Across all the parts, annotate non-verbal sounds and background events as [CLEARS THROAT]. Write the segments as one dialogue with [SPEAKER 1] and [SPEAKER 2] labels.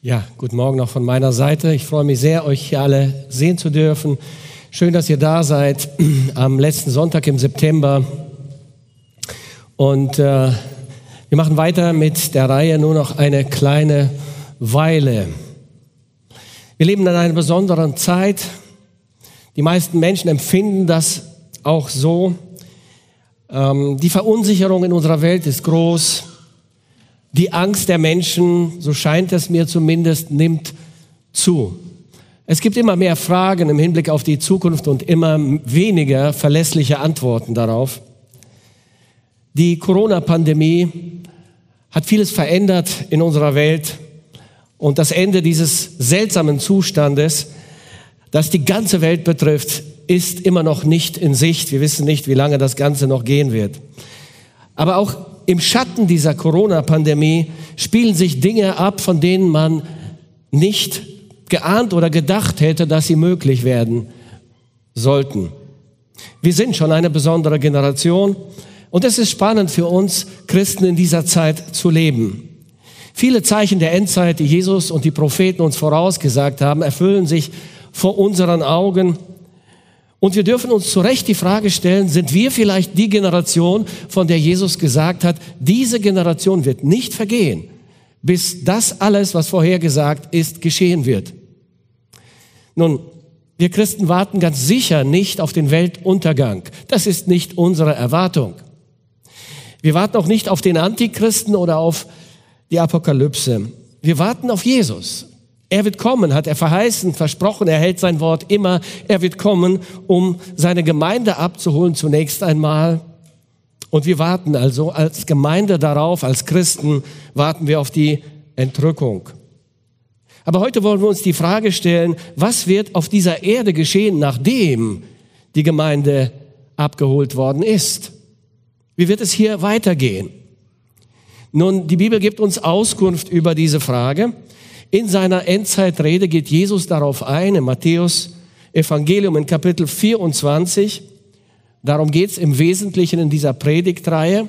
[SPEAKER 1] Ja, guten Morgen noch von meiner Seite. Ich freue mich sehr, euch hier alle sehen zu dürfen. Schön, dass ihr da seid [CLEARS THROAT] am letzten Sonntag im September. Und äh, wir machen weiter mit der Reihe nur noch eine kleine Weile. Wir leben in einer besonderen Zeit. Die meisten Menschen empfinden das auch so. Ähm, die Verunsicherung in unserer Welt ist groß. Die Angst der Menschen, so scheint es mir zumindest, nimmt zu. Es gibt immer mehr Fragen im Hinblick auf die Zukunft und immer weniger verlässliche Antworten darauf. Die Corona-Pandemie hat vieles verändert in unserer Welt und das Ende dieses seltsamen Zustandes, das die ganze Welt betrifft, ist immer noch nicht in Sicht. Wir wissen nicht, wie lange das Ganze noch gehen wird. Aber auch im Schatten dieser Corona-Pandemie spielen sich Dinge ab, von denen man nicht geahnt oder gedacht hätte, dass sie möglich werden sollten. Wir sind schon eine besondere Generation und es ist spannend für uns Christen in dieser Zeit zu leben. Viele Zeichen der Endzeit, die Jesus und die Propheten uns vorausgesagt haben, erfüllen sich vor unseren Augen und wir dürfen uns zu Recht die Frage stellen, sind wir vielleicht die Generation, von der Jesus gesagt hat, diese Generation wird nicht vergehen, bis das alles, was vorhergesagt ist, geschehen wird. Nun, wir Christen warten ganz sicher nicht auf den Weltuntergang. Das ist nicht unsere Erwartung. Wir warten auch nicht auf den Antichristen oder auf die Apokalypse. Wir warten auf Jesus. Er wird kommen, hat er verheißen, versprochen, er hält sein Wort immer. Er wird kommen, um seine Gemeinde abzuholen zunächst einmal. Und wir warten also als Gemeinde darauf, als Christen warten wir auf die Entrückung. Aber heute wollen wir uns die Frage stellen, was wird auf dieser Erde geschehen, nachdem die Gemeinde abgeholt worden ist? Wie wird es hier weitergehen? Nun, die Bibel gibt uns Auskunft über diese Frage. In seiner Endzeitrede geht Jesus darauf ein, in Matthäus Evangelium in Kapitel 24. Darum geht es im Wesentlichen in dieser Predigtreihe.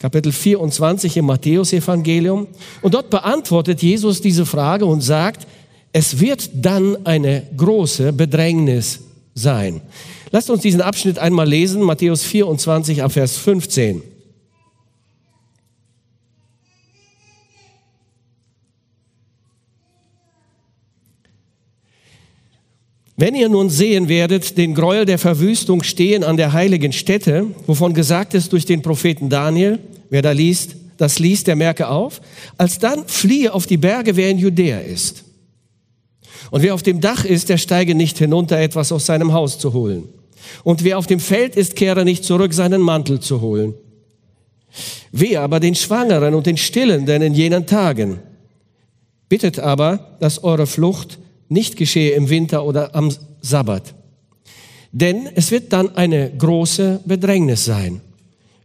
[SPEAKER 1] Kapitel 24 im Matthäus-Evangelium. Und dort beantwortet Jesus diese Frage und sagt, es wird dann eine große Bedrängnis sein. Lasst uns diesen Abschnitt einmal lesen, Matthäus 24 ab Vers 15. Wenn ihr nun sehen werdet den Gräuel der Verwüstung stehen an der heiligen Stätte, wovon gesagt ist durch den Propheten Daniel, wer da liest, das liest, der merke auf, alsdann fliehe auf die Berge, wer in Judäa ist. Und wer auf dem Dach ist, der steige nicht hinunter, etwas aus seinem Haus zu holen. Und wer auf dem Feld ist, kehre nicht zurück, seinen Mantel zu holen. Wer aber den Schwangeren und den Stillenden in jenen Tagen. Bittet aber, dass eure Flucht nicht geschehe im Winter oder am Sabbat. Denn es wird dann eine große Bedrängnis sein,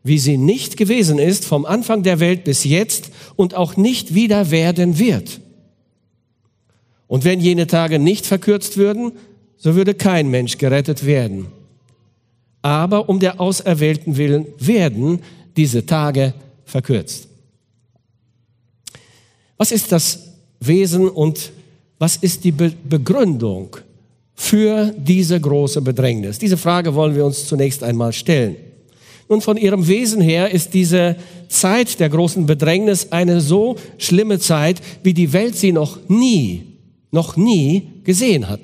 [SPEAKER 1] wie sie nicht gewesen ist vom Anfang der Welt bis jetzt und auch nicht wieder werden wird. Und wenn jene Tage nicht verkürzt würden, so würde kein Mensch gerettet werden. Aber um der Auserwählten willen werden diese Tage verkürzt. Was ist das Wesen und was ist die Be Begründung für diese große Bedrängnis? Diese Frage wollen wir uns zunächst einmal stellen. Nun, von ihrem Wesen her ist diese Zeit der großen Bedrängnis eine so schlimme Zeit, wie die Welt sie noch nie, noch nie gesehen hat,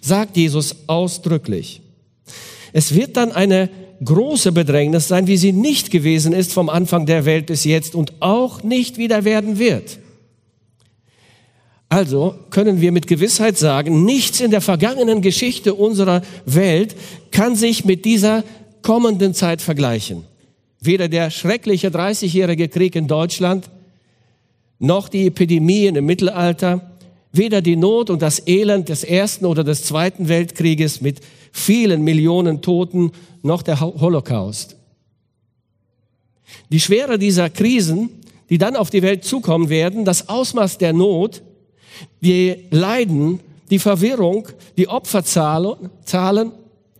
[SPEAKER 1] sagt Jesus ausdrücklich. Es wird dann eine große Bedrängnis sein, wie sie nicht gewesen ist vom Anfang der Welt bis jetzt und auch nicht wieder werden wird. Also können wir mit Gewissheit sagen, nichts in der vergangenen Geschichte unserer Welt kann sich mit dieser kommenden Zeit vergleichen. Weder der schreckliche 30-jährige Krieg in Deutschland, noch die Epidemien im Mittelalter, weder die Not und das Elend des Ersten oder des Zweiten Weltkrieges mit vielen Millionen Toten, noch der Holocaust. Die Schwere dieser Krisen, die dann auf die Welt zukommen werden, das Ausmaß der Not, die Leiden, die Verwirrung, die Opferzahlen,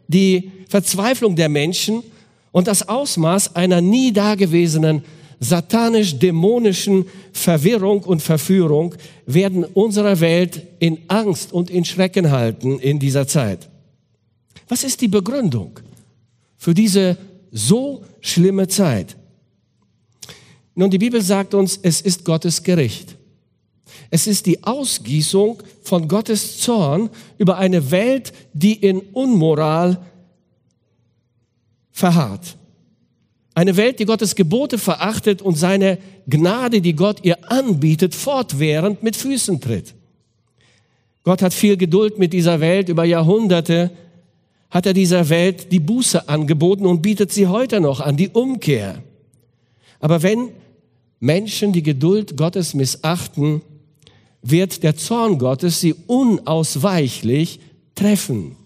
[SPEAKER 1] die Verzweiflung der Menschen und das Ausmaß einer nie dagewesenen satanisch-dämonischen Verwirrung und Verführung werden unsere Welt in Angst und in Schrecken halten in dieser Zeit. Was ist die Begründung für diese so schlimme Zeit? Nun, die Bibel sagt uns, es ist Gottes Gericht. Es ist die Ausgießung von Gottes Zorn über eine Welt, die in Unmoral verharrt. Eine Welt, die Gottes Gebote verachtet und seine Gnade, die Gott ihr anbietet, fortwährend mit Füßen tritt. Gott hat viel Geduld mit dieser Welt. Über Jahrhunderte hat er dieser Welt die Buße angeboten und bietet sie heute noch an, die Umkehr. Aber wenn Menschen die Geduld Gottes missachten, wird der Zorn Gottes sie unausweichlich treffen.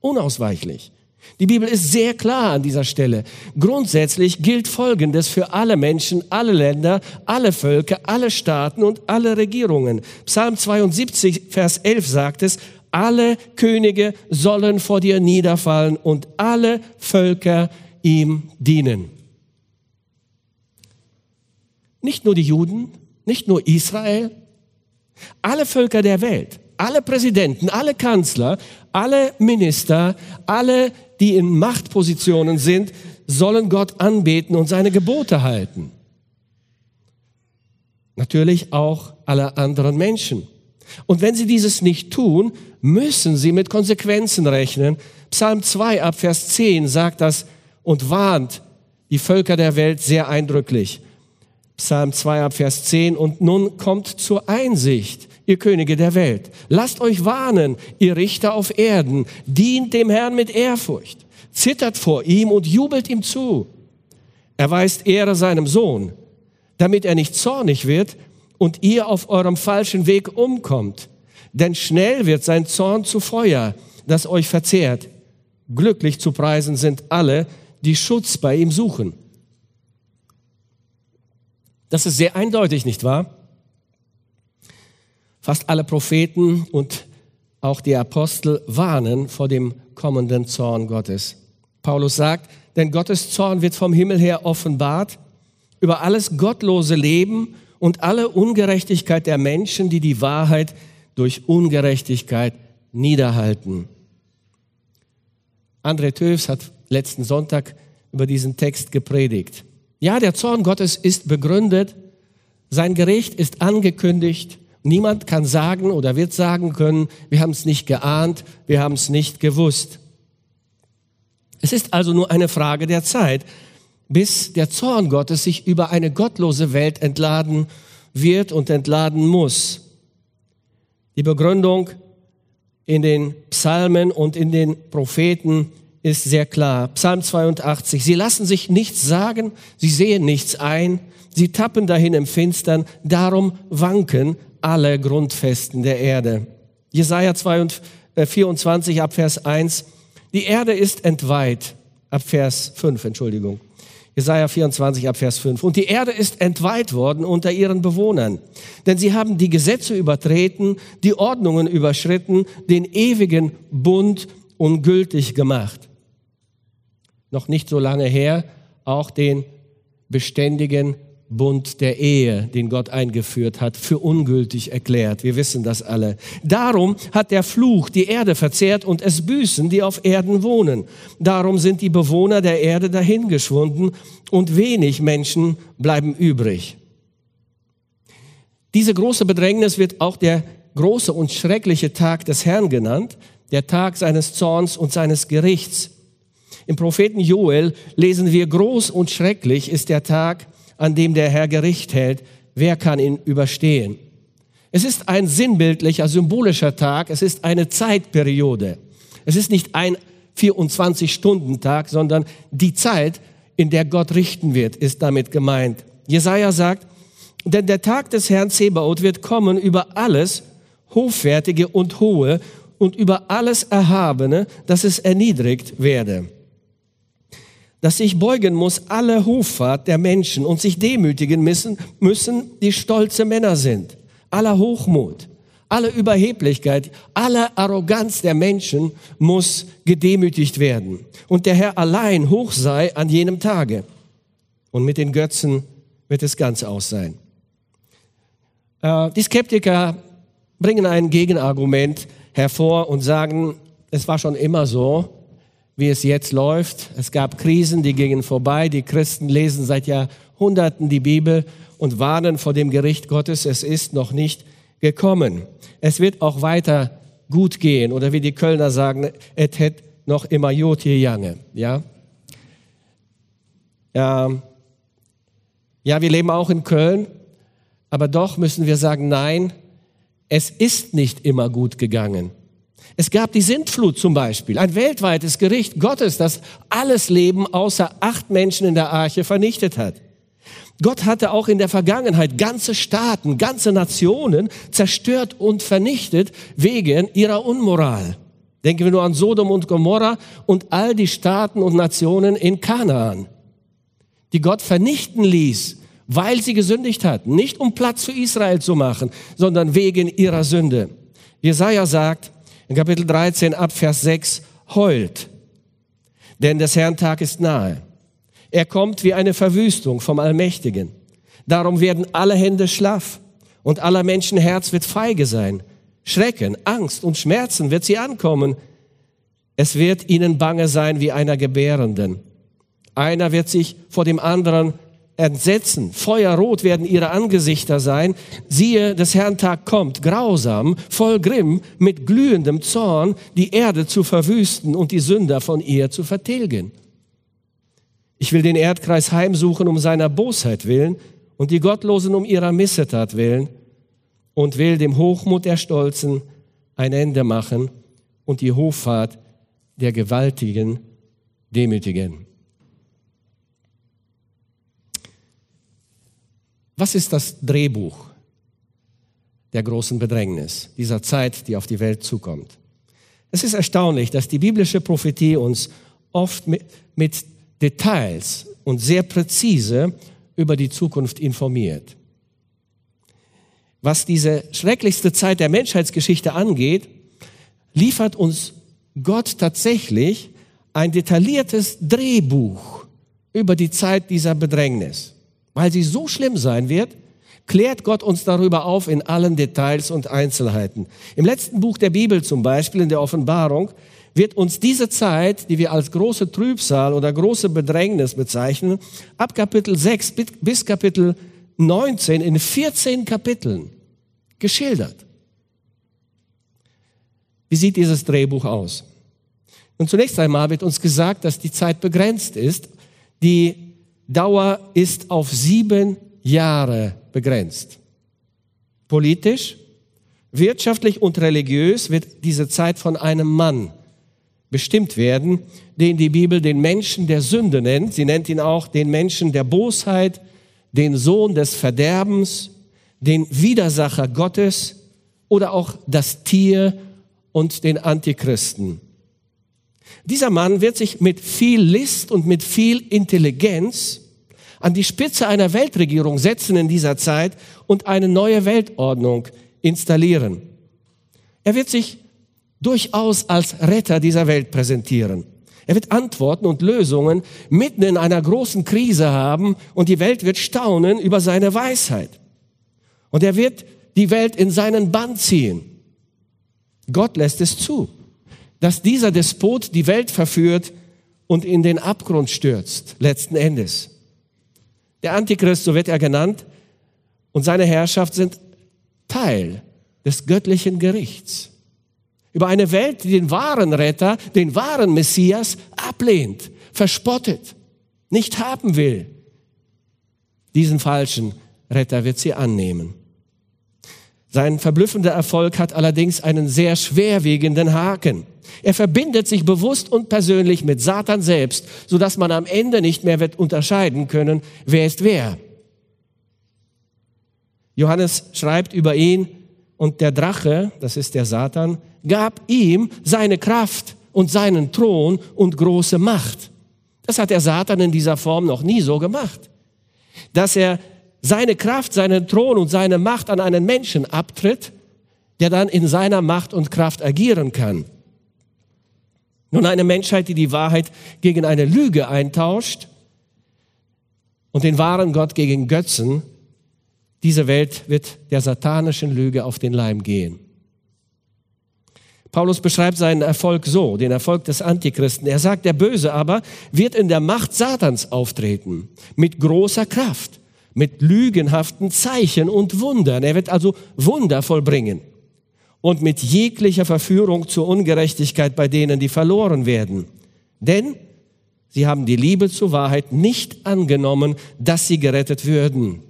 [SPEAKER 1] Unausweichlich. Die Bibel ist sehr klar an dieser Stelle. Grundsätzlich gilt Folgendes für alle Menschen, alle Länder, alle Völker, alle Staaten und alle Regierungen. Psalm 72, Vers 11 sagt es, alle Könige sollen vor dir niederfallen und alle Völker ihm dienen. Nicht nur die Juden, nicht nur Israel, alle Völker der Welt, alle Präsidenten, alle Kanzler, alle Minister, alle, die in Machtpositionen sind, sollen Gott anbeten und seine Gebote halten. Natürlich auch alle anderen Menschen. Und wenn sie dieses nicht tun, müssen sie mit Konsequenzen rechnen. Psalm 2 ab Vers 10 sagt das und warnt die Völker der Welt sehr eindrücklich. Psalm 2 ab Vers 10, und nun kommt zur Einsicht, ihr Könige der Welt. Lasst euch warnen, ihr Richter auf Erden, dient dem Herrn mit Ehrfurcht, zittert vor ihm und jubelt ihm zu. Erweist Ehre seinem Sohn, damit er nicht zornig wird und ihr auf eurem falschen Weg umkommt. Denn schnell wird sein Zorn zu Feuer, das euch verzehrt. Glücklich zu preisen sind alle, die Schutz bei ihm suchen. Das ist sehr eindeutig, nicht wahr? Fast alle Propheten und auch die Apostel warnen vor dem kommenden Zorn Gottes. Paulus sagt, denn Gottes Zorn wird vom Himmel her offenbart über alles gottlose Leben und alle Ungerechtigkeit der Menschen, die die Wahrheit durch Ungerechtigkeit niederhalten. André Töfs hat letzten Sonntag über diesen Text gepredigt. Ja, der Zorn Gottes ist begründet, sein Gericht ist angekündigt. Niemand kann sagen oder wird sagen können, wir haben es nicht geahnt, wir haben es nicht gewusst. Es ist also nur eine Frage der Zeit, bis der Zorn Gottes sich über eine gottlose Welt entladen wird und entladen muss. Die Begründung in den Psalmen und in den Propheten ist sehr klar. Psalm 82. Sie lassen sich nichts sagen, sie sehen nichts ein, sie tappen dahin im Finstern, darum wanken alle Grundfesten der Erde. Jesaja 24 ab Vers 1. Die Erde ist entweiht. Ab Vers 5, Entschuldigung. Jesaja 24 ab Vers 5. Und die Erde ist entweiht worden unter ihren Bewohnern. Denn sie haben die Gesetze übertreten, die Ordnungen überschritten, den ewigen Bund ungültig gemacht noch nicht so lange her auch den beständigen Bund der Ehe, den Gott eingeführt hat, für ungültig erklärt. Wir wissen das alle. Darum hat der Fluch die Erde verzehrt und es büßen, die auf Erden wohnen. Darum sind die Bewohner der Erde dahingeschwunden und wenig Menschen bleiben übrig. Diese große Bedrängnis wird auch der große und schreckliche Tag des Herrn genannt, der Tag seines Zorns und seines Gerichts. Im Propheten Joel lesen wir, groß und schrecklich ist der Tag, an dem der Herr Gericht hält. Wer kann ihn überstehen? Es ist ein sinnbildlicher, symbolischer Tag. Es ist eine Zeitperiode. Es ist nicht ein 24-Stunden-Tag, sondern die Zeit, in der Gott richten wird, ist damit gemeint. Jesaja sagt, denn der Tag des Herrn Zebaoth wird kommen über alles Hochwertige und Hohe und über alles Erhabene, dass es erniedrigt werde dass sich beugen muss alle Hoffart der Menschen und sich demütigen müssen, müssen, die stolze Männer sind. Aller Hochmut, alle Überheblichkeit, alle Arroganz der Menschen muss gedemütigt werden. Und der Herr allein hoch sei an jenem Tage. Und mit den Götzen wird es ganz aus sein. Äh, die Skeptiker bringen ein Gegenargument hervor und sagen, es war schon immer so, wie es jetzt läuft. Es gab Krisen, die gingen vorbei. Die Christen lesen seit Jahrhunderten die Bibel und warnen vor dem Gericht Gottes. Es ist noch nicht gekommen. Es wird auch weiter gut gehen. Oder wie die Kölner sagen, et het noch immer jod hier jange. Ja? Ja, ja, wir leben auch in Köln, aber doch müssen wir sagen, nein, es ist nicht immer gut gegangen. Es gab die Sintflut zum Beispiel, ein weltweites Gericht Gottes, das alles Leben außer acht Menschen in der Arche vernichtet hat. Gott hatte auch in der Vergangenheit ganze Staaten, ganze Nationen zerstört und vernichtet wegen ihrer Unmoral. Denken wir nur an Sodom und Gomorra und all die Staaten und Nationen in Kanaan, die Gott vernichten ließ, weil sie gesündigt hatten. Nicht um Platz für Israel zu machen, sondern wegen ihrer Sünde. Jesaja sagt in Kapitel 13 ab Vers 6, heult, denn des Herrn Tag ist nahe. Er kommt wie eine Verwüstung vom Allmächtigen. Darum werden alle Hände schlaff und aller Menschen Herz wird feige sein. Schrecken, Angst und Schmerzen wird sie ankommen. Es wird ihnen bange sein wie einer Gebärenden. Einer wird sich vor dem anderen entsetzen. Feuerrot werden ihre Angesichter sein. Siehe, des Herrn Tag kommt, grausam, voll Grimm, mit glühendem Zorn, die Erde zu verwüsten und die Sünder von ihr zu vertilgen. Ich will den Erdkreis heimsuchen um seiner Bosheit willen und die Gottlosen um ihrer Missetat willen und will dem Hochmut der Stolzen ein Ende machen und die Hoffahrt der Gewaltigen demütigen. Was ist das Drehbuch der großen Bedrängnis, dieser Zeit, die auf die Welt zukommt? Es ist erstaunlich, dass die biblische Prophetie uns oft mit, mit Details und sehr präzise über die Zukunft informiert. Was diese schrecklichste Zeit der Menschheitsgeschichte angeht, liefert uns Gott tatsächlich ein detailliertes Drehbuch über die Zeit dieser Bedrängnis. Weil sie so schlimm sein wird, klärt Gott uns darüber auf in allen Details und Einzelheiten. Im letzten Buch der Bibel zum Beispiel, in der Offenbarung, wird uns diese Zeit, die wir als große Trübsal oder große Bedrängnis bezeichnen, ab Kapitel 6 bis Kapitel 19 in 14 Kapiteln geschildert. Wie sieht dieses Drehbuch aus? Und zunächst einmal wird uns gesagt, dass die Zeit begrenzt ist. Die Dauer ist auf sieben Jahre begrenzt. Politisch, wirtschaftlich und religiös wird diese Zeit von einem Mann bestimmt werden, den die Bibel den Menschen der Sünde nennt. Sie nennt ihn auch den Menschen der Bosheit, den Sohn des Verderbens, den Widersacher Gottes oder auch das Tier und den Antichristen. Dieser Mann wird sich mit viel List und mit viel Intelligenz an die Spitze einer Weltregierung setzen in dieser Zeit und eine neue Weltordnung installieren. Er wird sich durchaus als Retter dieser Welt präsentieren. Er wird Antworten und Lösungen mitten in einer großen Krise haben und die Welt wird staunen über seine Weisheit. Und er wird die Welt in seinen Bann ziehen. Gott lässt es zu, dass dieser Despot die Welt verführt und in den Abgrund stürzt, letzten Endes. Der Antichrist, so wird er genannt, und seine Herrschaft sind Teil des göttlichen Gerichts über eine Welt, die den wahren Retter, den wahren Messias ablehnt, verspottet, nicht haben will. Diesen falschen Retter wird sie annehmen. Sein verblüffender Erfolg hat allerdings einen sehr schwerwiegenden Haken. Er verbindet sich bewusst und persönlich mit Satan selbst, sodass man am Ende nicht mehr wird unterscheiden können, wer ist wer. Johannes schreibt über ihn, und der Drache, das ist der Satan, gab ihm seine Kraft und seinen Thron und große Macht. Das hat der Satan in dieser Form noch nie so gemacht. Dass er seine Kraft, seinen Thron und seine Macht an einen Menschen abtritt, der dann in seiner Macht und Kraft agieren kann. Nun eine Menschheit, die die Wahrheit gegen eine Lüge eintauscht, und den wahren Gott gegen Götzen, diese Welt wird der satanischen Lüge auf den Leim gehen. Paulus beschreibt seinen Erfolg so, den Erfolg des Antichristen. Er sagt, der Böse aber wird in der Macht Satans auftreten, mit großer Kraft, mit lügenhaften Zeichen und Wundern. Er wird also Wunder vollbringen und mit jeglicher Verführung zur Ungerechtigkeit bei denen, die verloren werden. Denn sie haben die Liebe zur Wahrheit nicht angenommen, dass sie gerettet würden.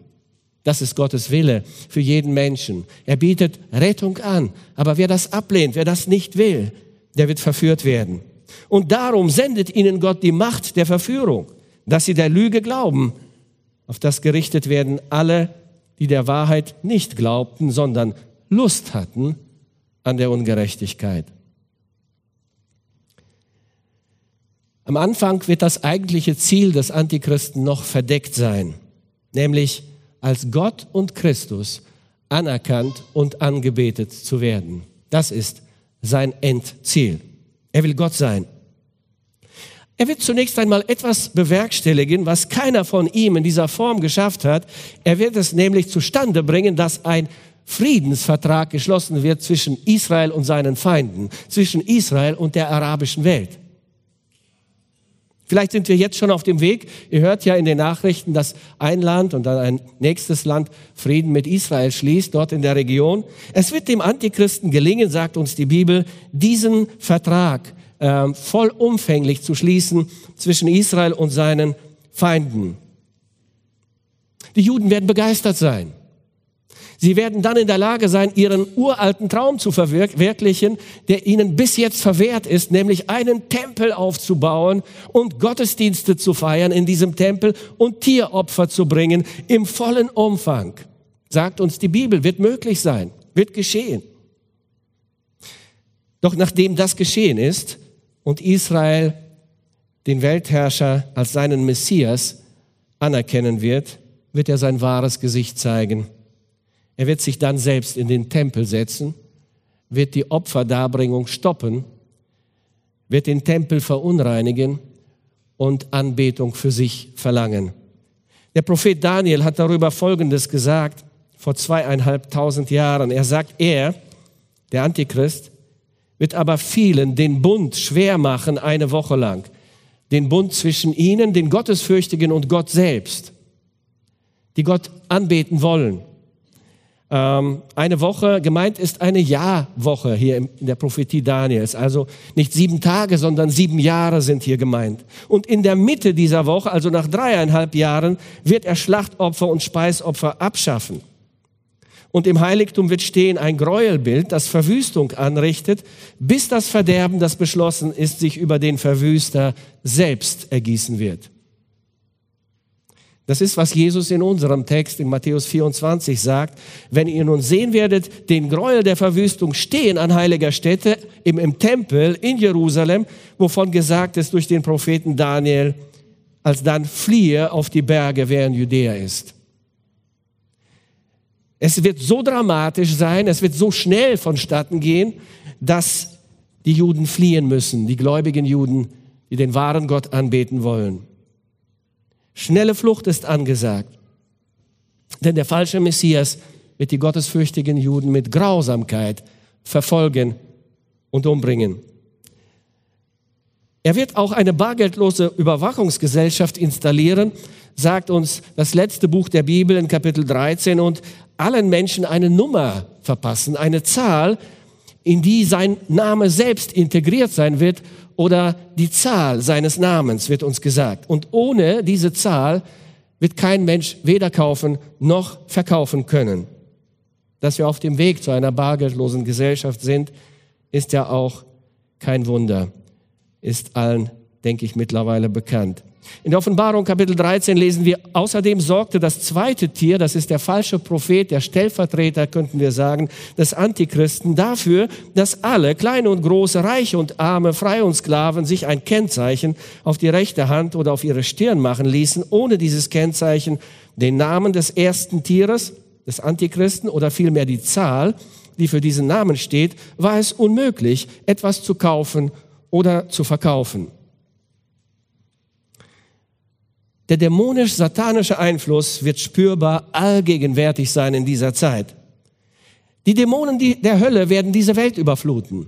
[SPEAKER 1] Das ist Gottes Wille für jeden Menschen. Er bietet Rettung an. Aber wer das ablehnt, wer das nicht will, der wird verführt werden. Und darum sendet ihnen Gott die Macht der Verführung, dass sie der Lüge glauben. Auf das gerichtet werden alle, die der Wahrheit nicht glaubten, sondern Lust hatten an der Ungerechtigkeit. Am Anfang wird das eigentliche Ziel des Antichristen noch verdeckt sein, nämlich als Gott und Christus anerkannt und angebetet zu werden. Das ist sein Endziel. Er will Gott sein. Er wird zunächst einmal etwas bewerkstelligen, was keiner von ihm in dieser Form geschafft hat. Er wird es nämlich zustande bringen, dass ein Friedensvertrag geschlossen wird zwischen Israel und seinen Feinden, zwischen Israel und der arabischen Welt. Vielleicht sind wir jetzt schon auf dem Weg. Ihr hört ja in den Nachrichten, dass ein Land und dann ein nächstes Land Frieden mit Israel schließt, dort in der Region. Es wird dem Antichristen gelingen, sagt uns die Bibel, diesen Vertrag äh, vollumfänglich zu schließen zwischen Israel und seinen Feinden. Die Juden werden begeistert sein. Sie werden dann in der Lage sein, ihren uralten Traum zu verwirklichen, der ihnen bis jetzt verwehrt ist, nämlich einen Tempel aufzubauen und Gottesdienste zu feiern in diesem Tempel und Tieropfer zu bringen im vollen Umfang. Sagt uns die Bibel, wird möglich sein, wird geschehen. Doch nachdem das geschehen ist und Israel den Weltherrscher als seinen Messias anerkennen wird, wird er sein wahres Gesicht zeigen. Er wird sich dann selbst in den Tempel setzen, wird die Opferdarbringung stoppen, wird den Tempel verunreinigen und Anbetung für sich verlangen. Der Prophet Daniel hat darüber Folgendes gesagt, vor zweieinhalbtausend Jahren. Er sagt, er, der Antichrist, wird aber vielen den Bund schwer machen eine Woche lang. Den Bund zwischen ihnen, den Gottesfürchtigen und Gott selbst, die Gott anbeten wollen ähm, eine Woche, gemeint ist eine Jahrwoche hier in der Prophetie Daniels. Also nicht sieben Tage, sondern sieben Jahre sind hier gemeint. Und in der Mitte dieser Woche, also nach dreieinhalb Jahren, wird er Schlachtopfer und Speisopfer abschaffen. Und im Heiligtum wird stehen ein Gräuelbild, das Verwüstung anrichtet, bis das Verderben, das beschlossen ist, sich über den Verwüster selbst ergießen wird. Das ist, was Jesus in unserem Text in Matthäus 24 sagt. Wenn ihr nun sehen werdet, den Gräuel der Verwüstung stehen an heiliger Stätte im, im Tempel in Jerusalem, wovon gesagt ist durch den Propheten Daniel, als dann fliehe auf die Berge, wer in Judäa ist. Es wird so dramatisch sein, es wird so schnell vonstatten gehen, dass die Juden fliehen müssen, die gläubigen Juden, die den wahren Gott anbeten wollen. Schnelle Flucht ist angesagt. Denn der falsche Messias wird die gottesfürchtigen Juden mit Grausamkeit verfolgen und umbringen. Er wird auch eine bargeldlose Überwachungsgesellschaft installieren, sagt uns das letzte Buch der Bibel in Kapitel 13 und allen Menschen eine Nummer verpassen, eine Zahl, in die sein Name selbst integriert sein wird oder die Zahl seines Namens wird uns gesagt. Und ohne diese Zahl wird kein Mensch weder kaufen noch verkaufen können. Dass wir auf dem Weg zu einer bargeldlosen Gesellschaft sind, ist ja auch kein Wunder, ist allen, denke ich, mittlerweile bekannt. In der Offenbarung Kapitel 13 lesen wir, außerdem sorgte das zweite Tier, das ist der falsche Prophet, der Stellvertreter, könnten wir sagen, des Antichristen, dafür, dass alle, kleine und große, reiche und arme, freie und Sklaven, sich ein Kennzeichen auf die rechte Hand oder auf ihre Stirn machen ließen, ohne dieses Kennzeichen den Namen des ersten Tieres, des Antichristen oder vielmehr die Zahl, die für diesen Namen steht, war es unmöglich, etwas zu kaufen oder zu verkaufen. Der dämonisch-satanische Einfluss wird spürbar allgegenwärtig sein in dieser Zeit. Die Dämonen der Hölle werden diese Welt überfluten.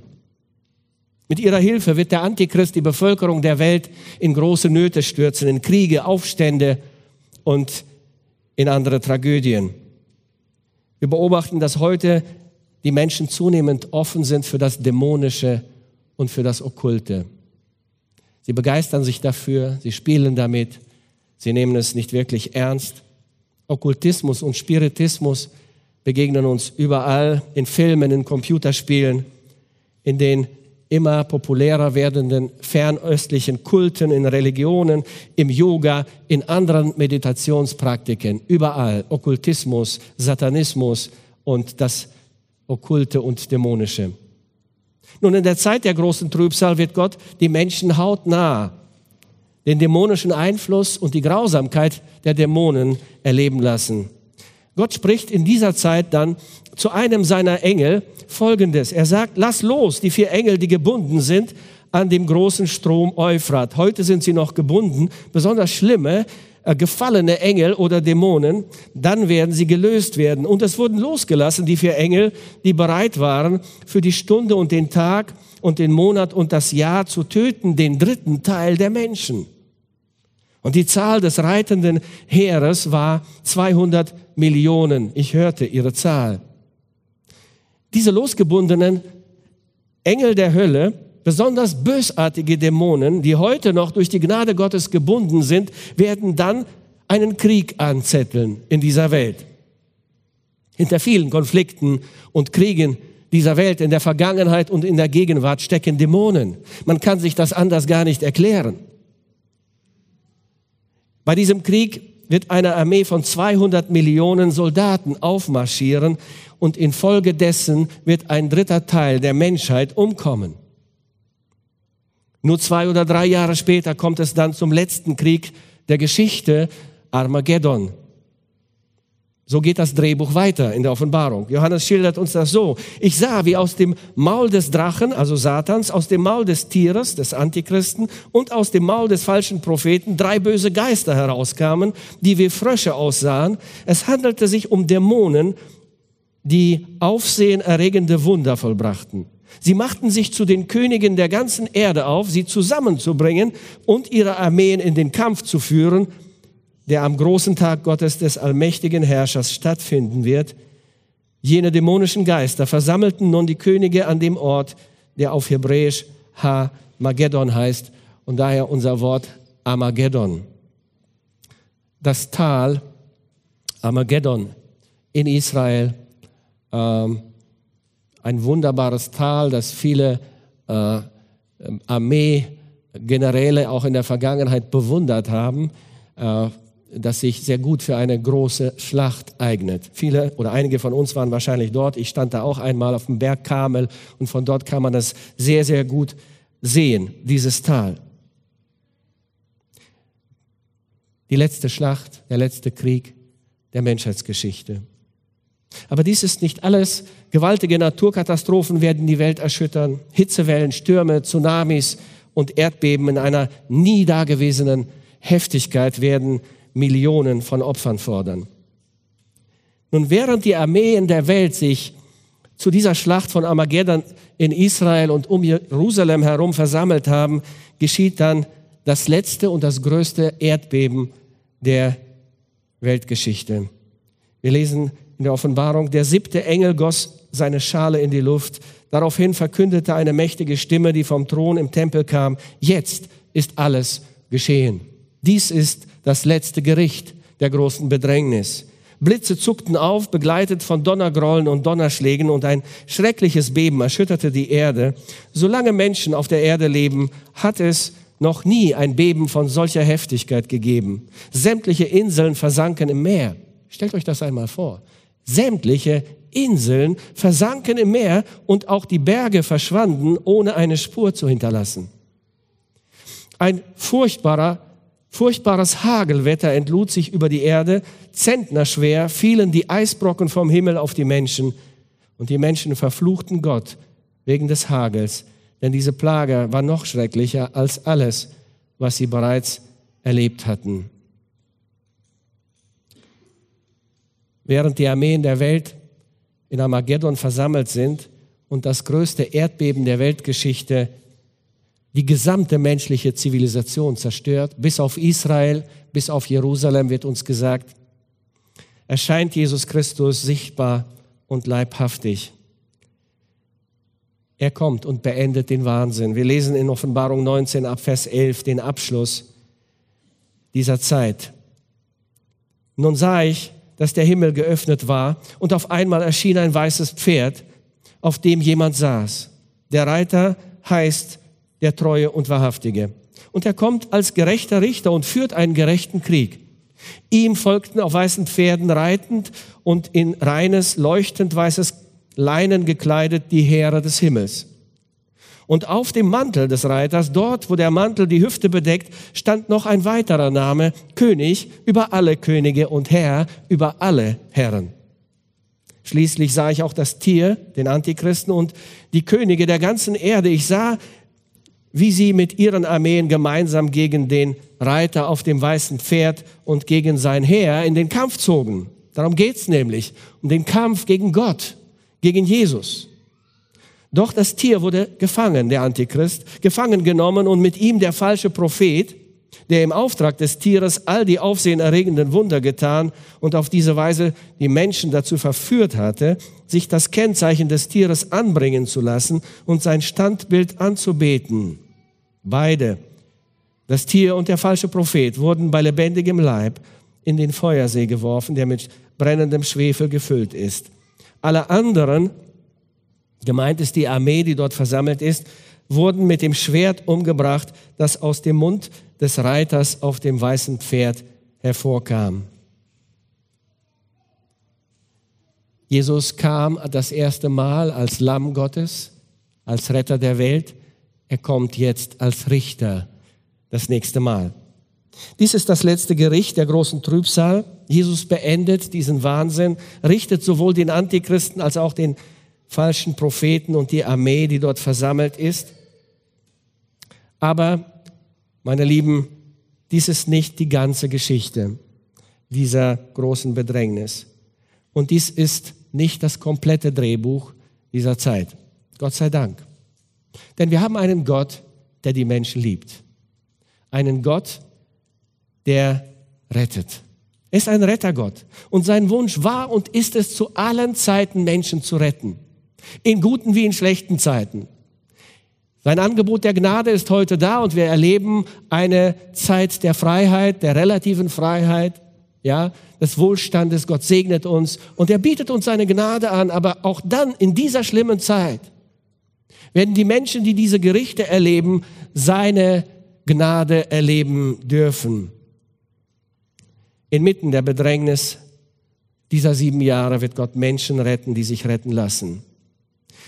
[SPEAKER 1] Mit ihrer Hilfe wird der Antichrist die Bevölkerung der Welt in große Nöte stürzen, in Kriege, Aufstände und in andere Tragödien. Wir beobachten, dass heute die Menschen zunehmend offen sind für das Dämonische und für das Okkulte. Sie begeistern sich dafür, sie spielen damit, sie nehmen es nicht wirklich ernst. Okkultismus und Spiritismus begegnen uns überall, in Filmen, in Computerspielen, in den immer populärer werdenden fernöstlichen Kulten, in Religionen, im Yoga, in anderen Meditationspraktiken, überall Okkultismus, Satanismus und das Okkulte und Dämonische. Nun, in der Zeit der großen Trübsal wird Gott die Menschen hautnah den dämonischen Einfluss und die Grausamkeit der Dämonen erleben lassen. Gott spricht in dieser Zeit dann zu einem seiner Engel Folgendes. Er sagt, lass los die vier Engel, die gebunden sind an dem großen Strom Euphrat. Heute sind sie noch gebunden. Besonders schlimme, äh, gefallene Engel oder Dämonen, dann werden sie gelöst werden. Und es wurden losgelassen, die vier Engel, die bereit waren, für die Stunde und den Tag und den Monat und das Jahr zu töten, den dritten Teil der Menschen. Und die Zahl des reitenden Heeres war 200 Millionen. Ich hörte ihre Zahl. Diese losgebundenen Engel der Hölle, besonders bösartige Dämonen, die heute noch durch die Gnade Gottes gebunden sind, werden dann einen Krieg anzetteln in dieser Welt. Hinter vielen Konflikten und Kriegen dieser Welt in der Vergangenheit und in der Gegenwart stecken Dämonen. Man kann sich das anders gar nicht erklären. Bei diesem Krieg wird eine Armee von 200 Millionen Soldaten aufmarschieren und infolgedessen wird ein dritter Teil der Menschheit umkommen. Nur zwei oder drei Jahre später kommt es dann zum letzten Krieg der Geschichte, Armageddon. So geht das Drehbuch weiter in der Offenbarung. Johannes schildert uns das so. Ich sah, wie aus dem Maul des Drachen, also Satans, aus dem Maul des Tieres, des Antichristen und aus dem Maul des falschen Propheten drei böse Geister herauskamen, die wie Frösche aussahen. Es handelte sich um Dämonen, die aufsehenerregende Wunder vollbrachten. Sie machten sich zu den Königen der ganzen Erde auf, sie zusammenzubringen und ihre Armeen in den Kampf zu führen, der am großen Tag Gottes des allmächtigen Herrschers stattfinden wird. Jene dämonischen Geister versammelten nun die Könige an dem Ort, der auf Hebräisch Ha-Mageddon heißt und daher unser Wort Armageddon. Das Tal Armageddon in Israel, ähm, ein wunderbares Tal, das viele äh, Armeegeneräle auch in der Vergangenheit bewundert haben. Äh, das sich sehr gut für eine große Schlacht eignet. Viele oder einige von uns waren wahrscheinlich dort. Ich stand da auch einmal auf dem Berg Kamel und von dort kann man das sehr, sehr gut sehen, dieses Tal. Die letzte Schlacht, der letzte Krieg der Menschheitsgeschichte. Aber dies ist nicht alles. Gewaltige Naturkatastrophen werden die Welt erschüttern. Hitzewellen, Stürme, Tsunamis und Erdbeben in einer nie dagewesenen Heftigkeit werden Millionen von Opfern fordern. Nun, während die Armeen der Welt sich zu dieser Schlacht von Armageddon in Israel und um Jerusalem herum versammelt haben, geschieht dann das letzte und das größte Erdbeben der Weltgeschichte. Wir lesen in der Offenbarung, der siebte Engel goss seine Schale in die Luft. Daraufhin verkündete eine mächtige Stimme, die vom Thron im Tempel kam, jetzt ist alles geschehen. Dies ist das letzte Gericht der großen Bedrängnis. Blitze zuckten auf, begleitet von Donnergrollen und Donnerschlägen und ein schreckliches Beben erschütterte die Erde. Solange Menschen auf der Erde leben, hat es noch nie ein Beben von solcher Heftigkeit gegeben. Sämtliche Inseln versanken im Meer. Stellt euch das einmal vor. Sämtliche Inseln versanken im Meer und auch die Berge verschwanden, ohne eine Spur zu hinterlassen. Ein furchtbarer Furchtbares Hagelwetter entlud sich über die Erde, zentnerschwer fielen die Eisbrocken vom Himmel auf die Menschen, und die Menschen verfluchten Gott wegen des Hagels, denn diese Plage war noch schrecklicher als alles, was sie bereits erlebt hatten. Während die Armeen der Welt in Armageddon versammelt sind und das größte Erdbeben der Weltgeschichte die gesamte menschliche Zivilisation zerstört, bis auf Israel, bis auf Jerusalem wird uns gesagt, erscheint Jesus Christus sichtbar und leibhaftig. Er kommt und beendet den Wahnsinn. Wir lesen in Offenbarung 19 ab Vers 11 den Abschluss dieser Zeit. Nun sah ich, dass der Himmel geöffnet war und auf einmal erschien ein weißes Pferd, auf dem jemand saß. Der Reiter heißt der Treue und Wahrhaftige. Und er kommt als gerechter Richter und führt einen gerechten Krieg. Ihm folgten auf weißen Pferden reitend und in reines, leuchtend weißes Leinen gekleidet die Heere des Himmels. Und auf dem Mantel des Reiters, dort wo der Mantel die Hüfte bedeckt, stand noch ein weiterer Name, König über alle Könige und Herr über alle Herren. Schließlich sah ich auch das Tier, den Antichristen und die Könige der ganzen Erde. Ich sah, wie sie mit ihren Armeen gemeinsam gegen den Reiter auf dem weißen Pferd und gegen sein Heer in den Kampf zogen. Darum geht's nämlich, um den Kampf gegen Gott, gegen Jesus. Doch das Tier wurde gefangen, der Antichrist, gefangen genommen und mit ihm der falsche Prophet, der im Auftrag des Tieres all die aufsehenerregenden Wunder getan und auf diese Weise die Menschen dazu verführt hatte, sich das Kennzeichen des Tieres anbringen zu lassen und sein Standbild anzubeten. Beide, das Tier und der falsche Prophet, wurden bei lebendigem Leib in den Feuersee geworfen, der mit brennendem Schwefel gefüllt ist. Alle anderen gemeint ist die Armee, die dort versammelt ist, wurden mit dem Schwert umgebracht, das aus dem Mund des Reiters auf dem weißen Pferd hervorkam. Jesus kam das erste Mal als Lamm Gottes, als Retter der Welt. Er kommt jetzt als Richter das nächste Mal. Dies ist das letzte Gericht der großen Trübsal. Jesus beendet diesen Wahnsinn, richtet sowohl den Antichristen als auch den falschen Propheten und die Armee, die dort versammelt ist. Aber, meine Lieben, dies ist nicht die ganze Geschichte dieser großen Bedrängnis. Und dies ist nicht das komplette Drehbuch dieser Zeit. Gott sei Dank. Denn wir haben einen Gott, der die Menschen liebt. Einen Gott, der rettet. Er ist ein Rettergott. Und sein Wunsch war und ist es, zu allen Zeiten Menschen zu retten. In guten wie in schlechten Zeiten. Sein Angebot der Gnade ist heute da und wir erleben eine Zeit der Freiheit, der relativen Freiheit, ja, des Wohlstandes. Gott segnet uns und er bietet uns seine Gnade an. Aber auch dann, in dieser schlimmen Zeit, werden die Menschen, die diese Gerichte erleben, seine Gnade erleben dürfen. Inmitten der Bedrängnis dieser sieben Jahre wird Gott Menschen retten, die sich retten lassen.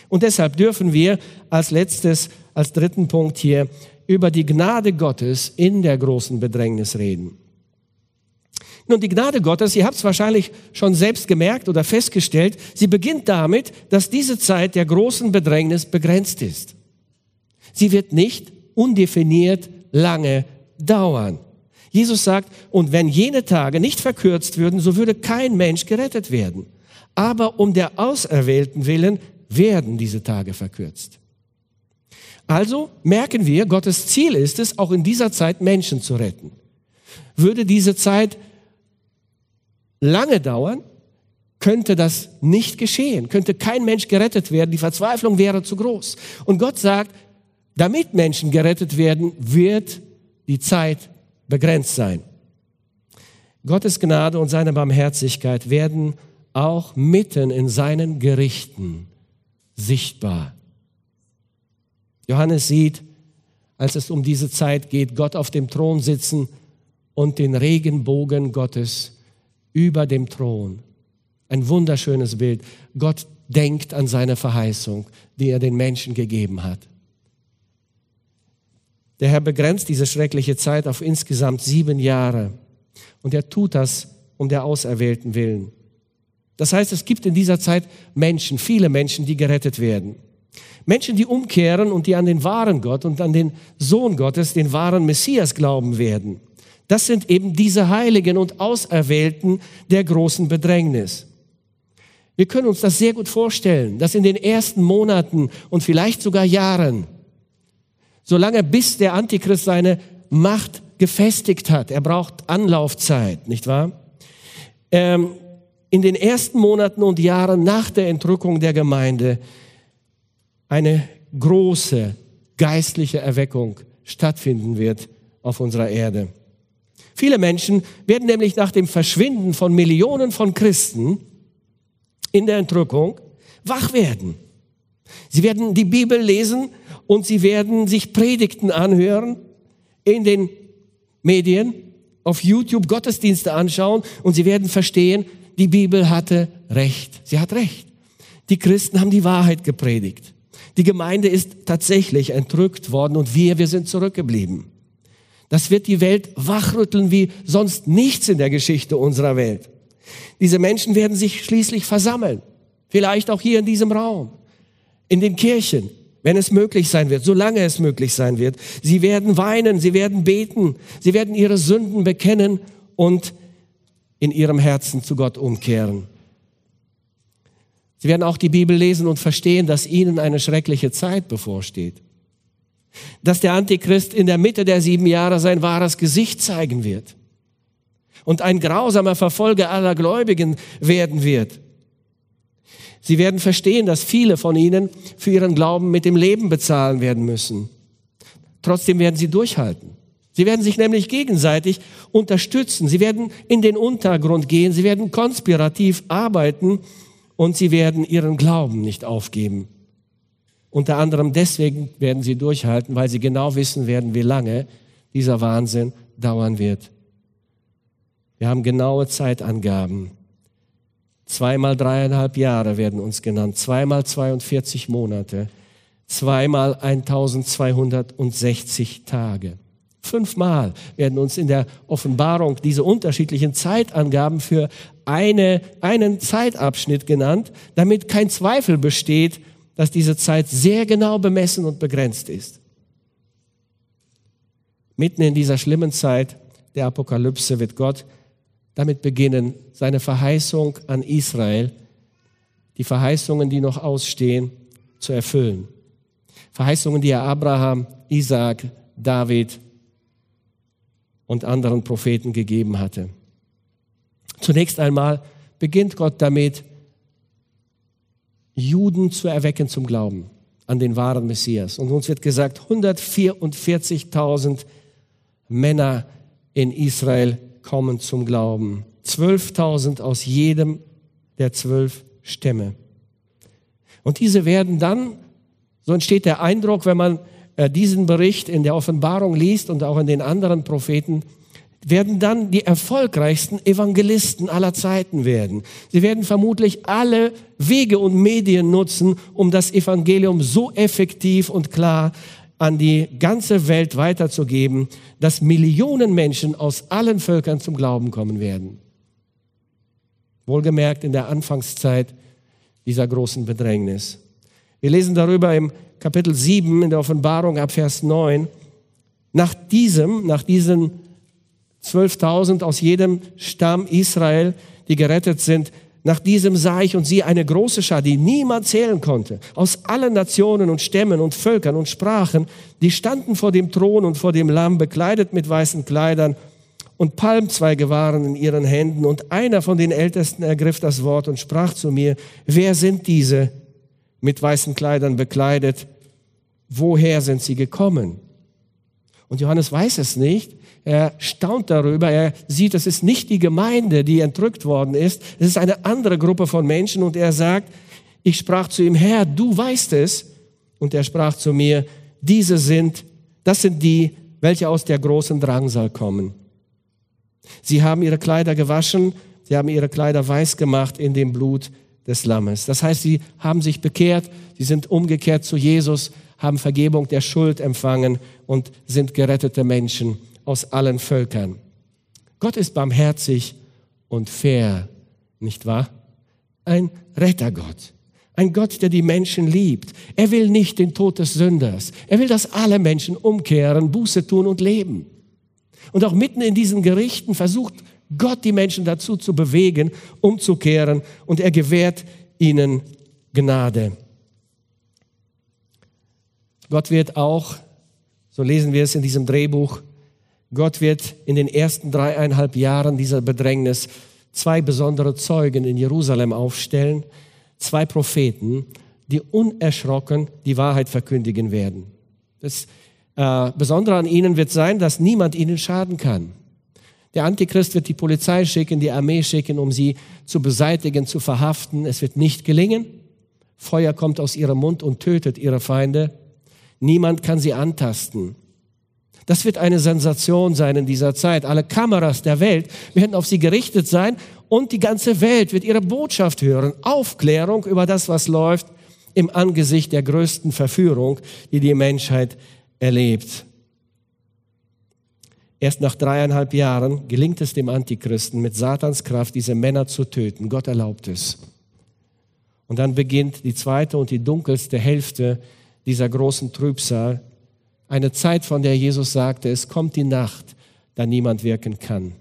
[SPEAKER 1] Und deshalb dürfen wir als letztes, als dritten Punkt hier über die Gnade Gottes in der großen Bedrängnis reden. Nun, die Gnade Gottes, ihr habt es wahrscheinlich schon selbst gemerkt oder festgestellt, sie beginnt damit, dass diese Zeit der großen Bedrängnis begrenzt ist. Sie wird nicht undefiniert lange dauern. Jesus sagt, und wenn jene Tage nicht verkürzt würden, so würde kein Mensch gerettet werden. Aber um der Auserwählten willen werden diese Tage verkürzt. Also merken wir, Gottes Ziel ist es, auch in dieser Zeit Menschen zu retten. Würde diese Zeit lange dauern, könnte das nicht geschehen, könnte kein Mensch gerettet werden, die Verzweiflung wäre zu groß. Und Gott sagt, damit Menschen gerettet werden, wird die Zeit begrenzt sein. Gottes Gnade und seine Barmherzigkeit werden auch mitten in seinen Gerichten sichtbar. Johannes sieht, als es um diese Zeit geht, Gott auf dem Thron sitzen und den Regenbogen Gottes über dem Thron. Ein wunderschönes Bild. Gott denkt an seine Verheißung, die er den Menschen gegeben hat. Der Herr begrenzt diese schreckliche Zeit auf insgesamt sieben Jahre. Und er tut das um der Auserwählten willen. Das heißt, es gibt in dieser Zeit Menschen, viele Menschen, die gerettet werden. Menschen, die umkehren und die an den wahren Gott und an den Sohn Gottes, den wahren Messias glauben werden. Das sind eben diese Heiligen und Auserwählten der großen Bedrängnis. Wir können uns das sehr gut vorstellen, dass in den ersten Monaten und vielleicht sogar Jahren, solange bis der Antichrist seine Macht gefestigt hat, er braucht Anlaufzeit, nicht wahr? Ähm, in den ersten Monaten und Jahren nach der Entrückung der Gemeinde eine große geistliche Erweckung stattfinden wird auf unserer Erde. Viele Menschen werden nämlich nach dem Verschwinden von Millionen von Christen in der Entrückung wach werden. Sie werden die Bibel lesen und sie werden sich Predigten anhören in den Medien, auf YouTube Gottesdienste anschauen und sie werden verstehen, die Bibel hatte recht. Sie hat recht. Die Christen haben die Wahrheit gepredigt. Die Gemeinde ist tatsächlich entrückt worden und wir, wir sind zurückgeblieben. Das wird die Welt wachrütteln wie sonst nichts in der Geschichte unserer Welt. Diese Menschen werden sich schließlich versammeln. Vielleicht auch hier in diesem Raum, in den Kirchen, wenn es möglich sein wird, solange es möglich sein wird. Sie werden weinen, sie werden beten, sie werden ihre Sünden bekennen und in ihrem Herzen zu Gott umkehren. Sie werden auch die Bibel lesen und verstehen, dass ihnen eine schreckliche Zeit bevorsteht. Dass der Antichrist in der Mitte der sieben Jahre sein wahres Gesicht zeigen wird und ein grausamer Verfolger aller Gläubigen werden wird. Sie werden verstehen, dass viele von ihnen für ihren Glauben mit dem Leben bezahlen werden müssen. Trotzdem werden sie durchhalten. Sie werden sich nämlich gegenseitig unterstützen. Sie werden in den Untergrund gehen. Sie werden konspirativ arbeiten und sie werden ihren Glauben nicht aufgeben. Unter anderem deswegen werden sie durchhalten, weil sie genau wissen werden, wie lange dieser Wahnsinn dauern wird. Wir haben genaue Zeitangaben. Zweimal dreieinhalb Jahre werden uns genannt, zweimal 42 Monate, zweimal 1260 Tage. Fünfmal werden uns in der Offenbarung diese unterschiedlichen Zeitangaben für eine, einen Zeitabschnitt genannt, damit kein Zweifel besteht, dass diese Zeit sehr genau bemessen und begrenzt ist. Mitten in dieser schlimmen Zeit der Apokalypse wird Gott damit beginnen, seine Verheißung an Israel, die Verheißungen, die noch ausstehen, zu erfüllen. Verheißungen, die er Abraham, Isaac, David und anderen Propheten gegeben hatte. Zunächst einmal beginnt Gott damit, Juden zu erwecken zum Glauben an den wahren Messias. Und uns wird gesagt, 144.000 Männer in Israel kommen zum Glauben. 12.000 aus jedem der zwölf Stämme. Und diese werden dann, so entsteht der Eindruck, wenn man äh, diesen Bericht in der Offenbarung liest und auch in den anderen Propheten, werden dann die erfolgreichsten Evangelisten aller Zeiten werden. Sie werden vermutlich alle Wege und Medien nutzen, um das Evangelium so effektiv und klar an die ganze Welt weiterzugeben, dass Millionen Menschen aus allen Völkern zum Glauben kommen werden. Wohlgemerkt in der Anfangszeit dieser großen Bedrängnis. Wir lesen darüber im Kapitel 7 in der Offenbarung ab Vers 9. Nach diesem, nach diesen 12.000 aus jedem Stamm Israel, die gerettet sind, nach diesem sah ich und sie eine große Schar, die niemand zählen konnte, aus allen Nationen und Stämmen und Völkern und Sprachen, die standen vor dem Thron und vor dem Lamm, bekleidet mit weißen Kleidern und Palmzweige waren in ihren Händen. Und einer von den Ältesten ergriff das Wort und sprach zu mir, wer sind diese mit weißen Kleidern bekleidet? Woher sind sie gekommen? Und Johannes weiß es nicht, er staunt darüber, er sieht, es ist nicht die Gemeinde, die entrückt worden ist, es ist eine andere Gruppe von Menschen und er sagt, ich sprach zu ihm, Herr, du weißt es. Und er sprach zu mir, diese sind, das sind die, welche aus der großen Drangsal kommen. Sie haben ihre Kleider gewaschen, sie haben ihre Kleider weiß gemacht in dem Blut des Lammes. Das heißt, sie haben sich bekehrt, sie sind umgekehrt zu Jesus, haben Vergebung der Schuld empfangen und sind gerettete Menschen aus allen Völkern. Gott ist barmherzig und fair, nicht wahr? Ein Rettergott. Ein Gott, der die Menschen liebt. Er will nicht den Tod des Sünders. Er will, dass alle Menschen umkehren, Buße tun und leben. Und auch mitten in diesen Gerichten versucht Gott die Menschen dazu zu bewegen, umzukehren und er gewährt ihnen Gnade. Gott wird auch, so lesen wir es in diesem Drehbuch, Gott wird in den ersten dreieinhalb Jahren dieser Bedrängnis zwei besondere Zeugen in Jerusalem aufstellen, zwei Propheten, die unerschrocken die Wahrheit verkündigen werden. Das äh, Besondere an ihnen wird sein, dass niemand ihnen schaden kann. Der Antichrist wird die Polizei schicken, die Armee schicken, um sie zu beseitigen, zu verhaften. Es wird nicht gelingen. Feuer kommt aus ihrem Mund und tötet ihre Feinde. Niemand kann sie antasten. Das wird eine Sensation sein in dieser Zeit. Alle Kameras der Welt werden auf sie gerichtet sein und die ganze Welt wird ihre Botschaft hören. Aufklärung über das, was läuft im Angesicht der größten Verführung, die die Menschheit erlebt. Erst nach dreieinhalb Jahren gelingt es dem Antichristen mit Satans Kraft, diese Männer zu töten. Gott erlaubt es. Und dann beginnt die zweite und die dunkelste Hälfte dieser großen Trübsal. Eine Zeit, von der Jesus sagte, es kommt die Nacht, da niemand wirken kann.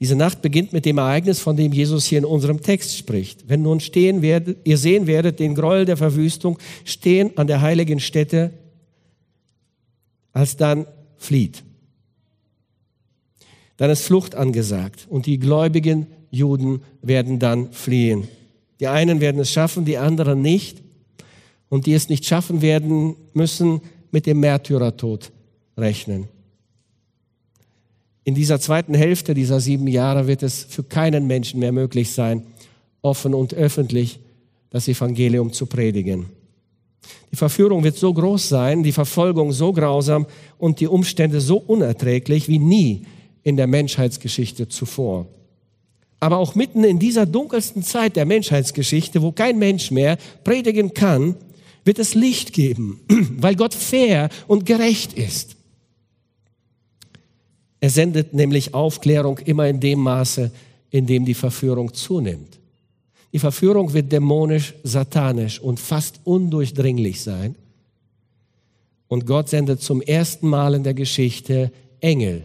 [SPEAKER 1] Diese Nacht beginnt mit dem Ereignis, von dem Jesus hier in unserem Text spricht. Wenn nun stehen werdet, ihr sehen werdet den Gräuel der Verwüstung stehen an der heiligen Stätte, als dann flieht. Dann ist Flucht angesagt und die gläubigen Juden werden dann fliehen. Die einen werden es schaffen, die anderen nicht und die es nicht schaffen werden, müssen mit dem Märtyrertod rechnen. In dieser zweiten Hälfte dieser sieben Jahre wird es für keinen Menschen mehr möglich sein, offen und öffentlich das Evangelium zu predigen. Die Verführung wird so groß sein, die Verfolgung so grausam und die Umstände so unerträglich wie nie in der Menschheitsgeschichte zuvor. Aber auch mitten in dieser dunkelsten Zeit der Menschheitsgeschichte, wo kein Mensch mehr predigen kann, wird es Licht geben, [CLEARS THROAT] weil Gott fair und gerecht ist. Er sendet nämlich Aufklärung immer in dem Maße, in dem die Verführung zunimmt. Die Verführung wird dämonisch, satanisch und fast undurchdringlich sein. Und Gott sendet zum ersten Mal in der Geschichte Engel,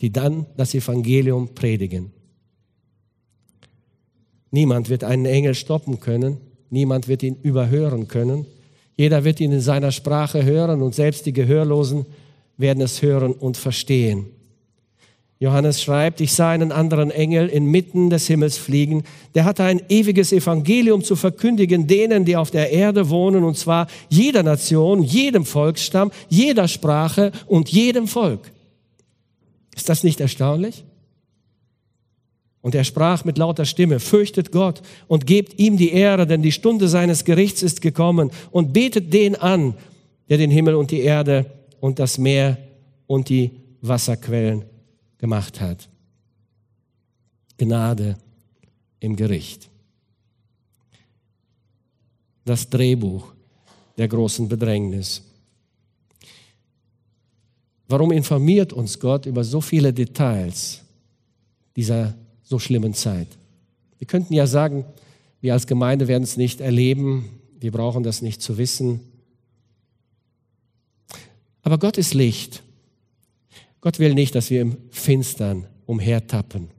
[SPEAKER 1] die dann das Evangelium predigen. Niemand wird einen Engel stoppen können, Niemand wird ihn überhören können. Jeder wird ihn in seiner Sprache hören und selbst die Gehörlosen werden es hören und verstehen. Johannes schreibt, ich sah einen anderen Engel inmitten des Himmels fliegen, der hatte ein ewiges Evangelium zu verkündigen denen, die auf der Erde wohnen, und zwar jeder Nation, jedem Volksstamm, jeder Sprache und jedem Volk. Ist das nicht erstaunlich? Und er sprach mit lauter Stimme, fürchtet Gott und gebt ihm die Ehre, denn die Stunde seines Gerichts ist gekommen und betet den an, der den Himmel und die Erde und das Meer und die Wasserquellen gemacht hat. Gnade im Gericht. Das Drehbuch der großen Bedrängnis. Warum informiert uns Gott über so viele Details dieser so schlimmen Zeit. Wir könnten ja sagen, wir als Gemeinde werden es nicht erleben, wir brauchen das nicht zu wissen. Aber Gott ist Licht. Gott will nicht, dass wir im Finstern umhertappen.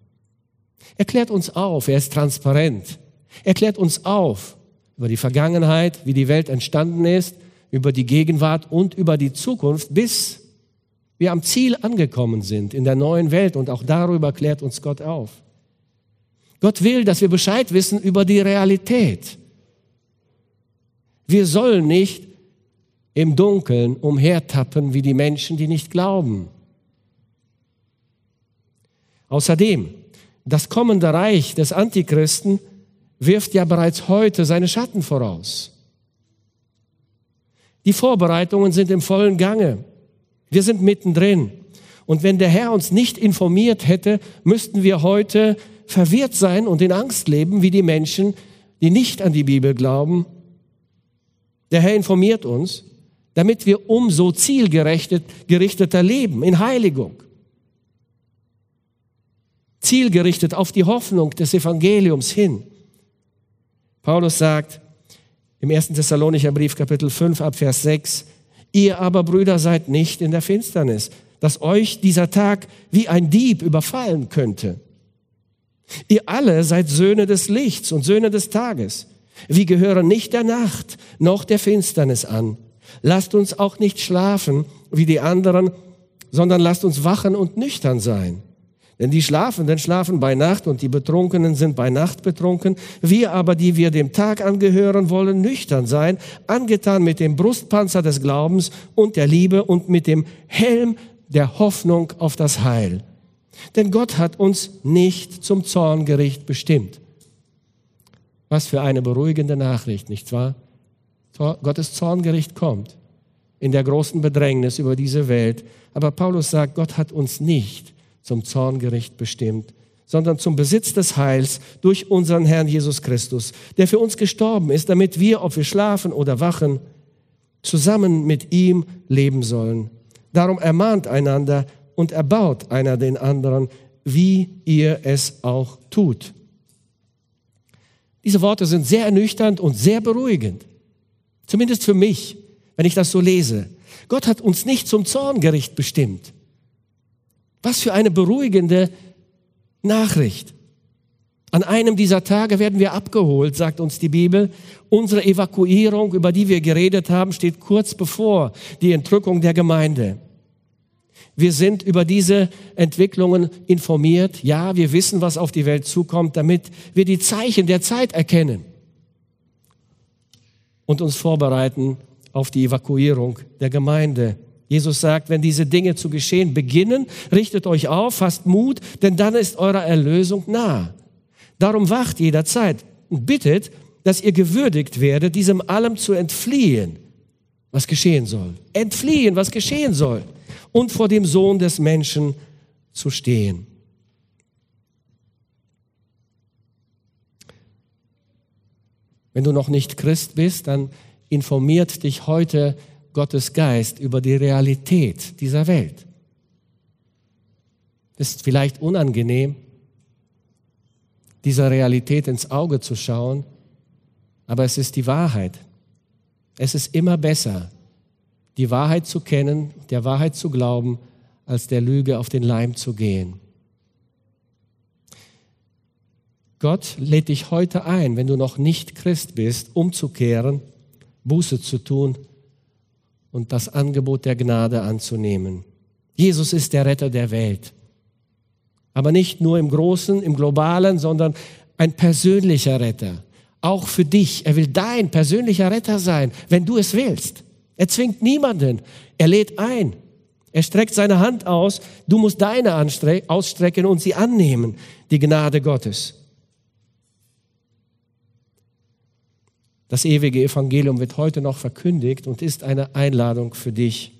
[SPEAKER 1] Er klärt uns auf, er ist transparent. Er klärt uns auf über die Vergangenheit, wie die Welt entstanden ist, über die Gegenwart und über die Zukunft, bis wir am Ziel angekommen sind in der neuen Welt. Und auch darüber klärt uns Gott auf. Gott will, dass wir Bescheid wissen über die Realität. Wir sollen nicht im Dunkeln umhertappen wie die Menschen, die nicht glauben. Außerdem, das kommende Reich des Antichristen wirft ja bereits heute seine Schatten voraus. Die Vorbereitungen sind im vollen Gange. Wir sind mittendrin. Und wenn der Herr uns nicht informiert hätte, müssten wir heute verwirrt sein und in Angst leben wie die Menschen, die nicht an die Bibel glauben. Der Herr informiert uns, damit wir umso zielgerichteter leben in Heiligung. Zielgerichtet auf die Hoffnung des Evangeliums hin. Paulus sagt im 1. Thessalonicher Brief Kapitel 5 ab Vers 6, Ihr aber, Brüder, seid nicht in der Finsternis, dass euch dieser Tag wie ein Dieb überfallen könnte. Ihr alle seid Söhne des Lichts und Söhne des Tages. Wir gehören nicht der Nacht noch der Finsternis an. Lasst uns auch nicht schlafen wie die anderen, sondern lasst uns wachen und nüchtern sein. Denn die Schlafenden schlafen bei Nacht und die Betrunkenen sind bei Nacht betrunken. Wir aber, die wir dem Tag angehören, wollen nüchtern sein, angetan mit dem Brustpanzer des Glaubens und der Liebe und mit dem Helm der Hoffnung auf das Heil. Denn Gott hat uns nicht zum Zorngericht bestimmt. Was für eine beruhigende Nachricht, nicht wahr? Gottes Zorngericht kommt in der großen Bedrängnis über diese Welt. Aber Paulus sagt, Gott hat uns nicht zum Zorngericht bestimmt, sondern zum Besitz des Heils durch unseren Herrn Jesus Christus, der für uns gestorben ist, damit wir, ob wir schlafen oder wachen, zusammen mit ihm leben sollen. Darum ermahnt einander und erbaut einer den anderen, wie ihr es auch tut. Diese Worte sind sehr ernüchternd und sehr beruhigend. Zumindest für mich, wenn ich das so lese. Gott hat uns nicht zum Zorngericht bestimmt. Was für eine beruhigende Nachricht. An einem dieser Tage werden wir abgeholt, sagt uns die Bibel. Unsere Evakuierung, über die wir geredet haben, steht kurz bevor die Entrückung der Gemeinde. Wir sind über diese Entwicklungen informiert. Ja, wir wissen, was auf die Welt zukommt, damit wir die Zeichen der Zeit erkennen und uns vorbereiten auf die Evakuierung der Gemeinde. Jesus sagt, wenn diese Dinge zu geschehen beginnen, richtet euch auf, fasst Mut, denn dann ist eure Erlösung nah. Darum wacht jederzeit und bittet, dass ihr gewürdigt werdet, diesem allem zu entfliehen, was geschehen soll. Entfliehen, was geschehen soll. Und vor dem Sohn des Menschen zu stehen. Wenn du noch nicht Christ bist, dann informiert dich heute Gottes Geist über die Realität dieser Welt. Es ist vielleicht unangenehm, dieser Realität ins Auge zu schauen, aber es ist die Wahrheit. Es ist immer besser, die Wahrheit zu kennen, der Wahrheit zu glauben, als der Lüge auf den Leim zu gehen. Gott lädt dich heute ein, wenn du noch nicht Christ bist, umzukehren, Buße zu tun und das Angebot der Gnade anzunehmen. Jesus ist der Retter der Welt. Aber nicht nur im Großen, im Globalen, sondern ein persönlicher Retter. Auch für dich. Er will dein persönlicher Retter sein, wenn du es willst. Er zwingt niemanden. Er lädt ein. Er streckt seine Hand aus. Du musst deine ausstrecken und sie annehmen, die Gnade Gottes. Das ewige Evangelium wird heute noch verkündigt und ist eine Einladung für dich.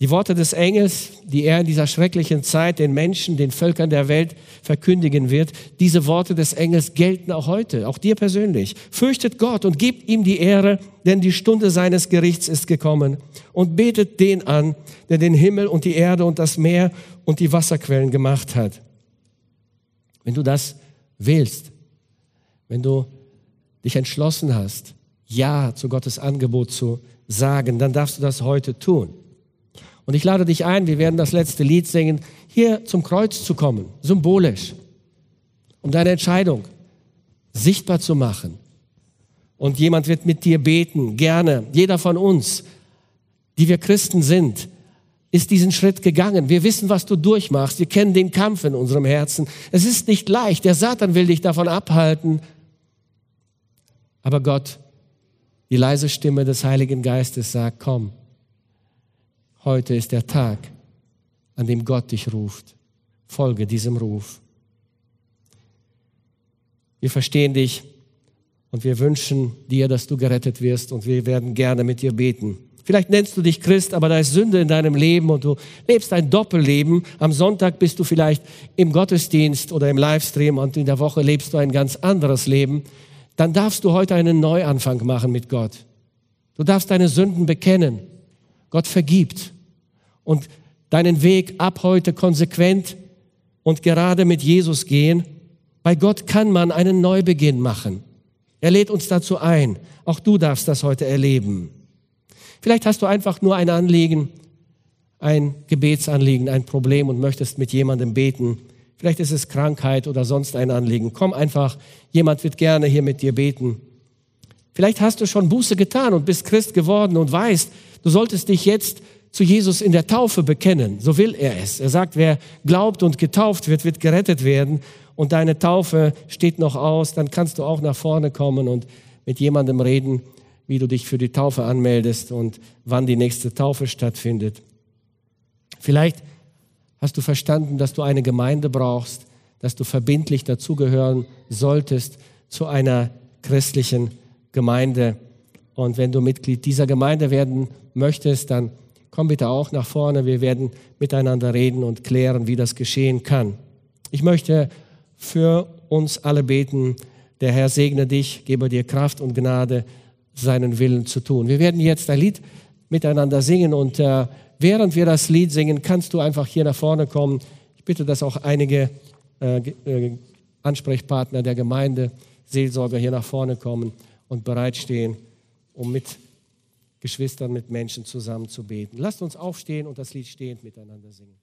[SPEAKER 1] Die Worte des Engels, die er in dieser schrecklichen Zeit den Menschen, den Völkern der Welt verkündigen wird, diese Worte des Engels gelten auch heute, auch dir persönlich. Fürchtet Gott und gebt ihm die Ehre, denn die Stunde seines Gerichts ist gekommen. Und betet den an, der den Himmel und die Erde und das Meer und die Wasserquellen gemacht hat. Wenn du das willst, wenn du dich entschlossen hast, Ja zu Gottes Angebot zu sagen, dann darfst du das heute tun. Und ich lade dich ein, wir werden das letzte Lied singen, hier zum Kreuz zu kommen, symbolisch, um deine Entscheidung sichtbar zu machen. Und jemand wird mit dir beten, gerne. Jeder von uns, die wir Christen sind, ist diesen Schritt gegangen. Wir wissen, was du durchmachst. Wir kennen den Kampf in unserem Herzen. Es ist nicht leicht. Der Satan will dich davon abhalten, aber Gott, die leise Stimme des Heiligen Geistes sagt, komm, heute ist der Tag, an dem Gott dich ruft. Folge diesem Ruf. Wir verstehen dich und wir wünschen dir, dass du gerettet wirst und wir werden gerne mit dir beten. Vielleicht nennst du dich Christ, aber da ist Sünde in deinem Leben und du lebst ein Doppelleben. Am Sonntag bist du vielleicht im Gottesdienst oder im Livestream und in der Woche lebst du ein ganz anderes Leben dann darfst du heute einen Neuanfang machen mit Gott. Du darfst deine Sünden bekennen. Gott vergibt. Und deinen Weg ab heute konsequent und gerade mit Jesus gehen. Bei Gott kann man einen Neubeginn machen. Er lädt uns dazu ein. Auch du darfst das heute erleben. Vielleicht hast du einfach nur ein Anliegen, ein Gebetsanliegen, ein Problem und möchtest mit jemandem beten. Vielleicht ist es Krankheit oder sonst ein Anliegen. Komm einfach, jemand wird gerne hier mit dir beten. Vielleicht hast du schon Buße getan und bist Christ geworden und weißt, du solltest dich jetzt zu Jesus in der Taufe bekennen. So will er es. Er sagt, wer glaubt und getauft wird, wird gerettet werden. Und deine Taufe steht noch aus. Dann kannst du auch nach vorne kommen und mit jemandem reden, wie du dich für die Taufe anmeldest und wann die nächste Taufe stattfindet. Vielleicht hast du verstanden, dass du eine Gemeinde brauchst, dass du verbindlich dazugehören solltest zu einer christlichen Gemeinde. Und wenn du Mitglied dieser Gemeinde werden möchtest, dann komm bitte auch nach vorne. Wir werden miteinander reden und klären, wie das geschehen kann. Ich möchte für uns alle beten. Der Herr segne dich, gebe dir Kraft und Gnade, seinen Willen zu tun. Wir werden jetzt ein Lied miteinander singen und äh, während wir das Lied singen, kannst du einfach hier nach vorne kommen. Ich bitte, dass auch einige äh, äh, Ansprechpartner der Gemeinde, Seelsorger hier nach vorne kommen und bereitstehen, um mit Geschwistern, mit Menschen zusammen zu beten. Lasst uns aufstehen und das Lied stehend miteinander singen.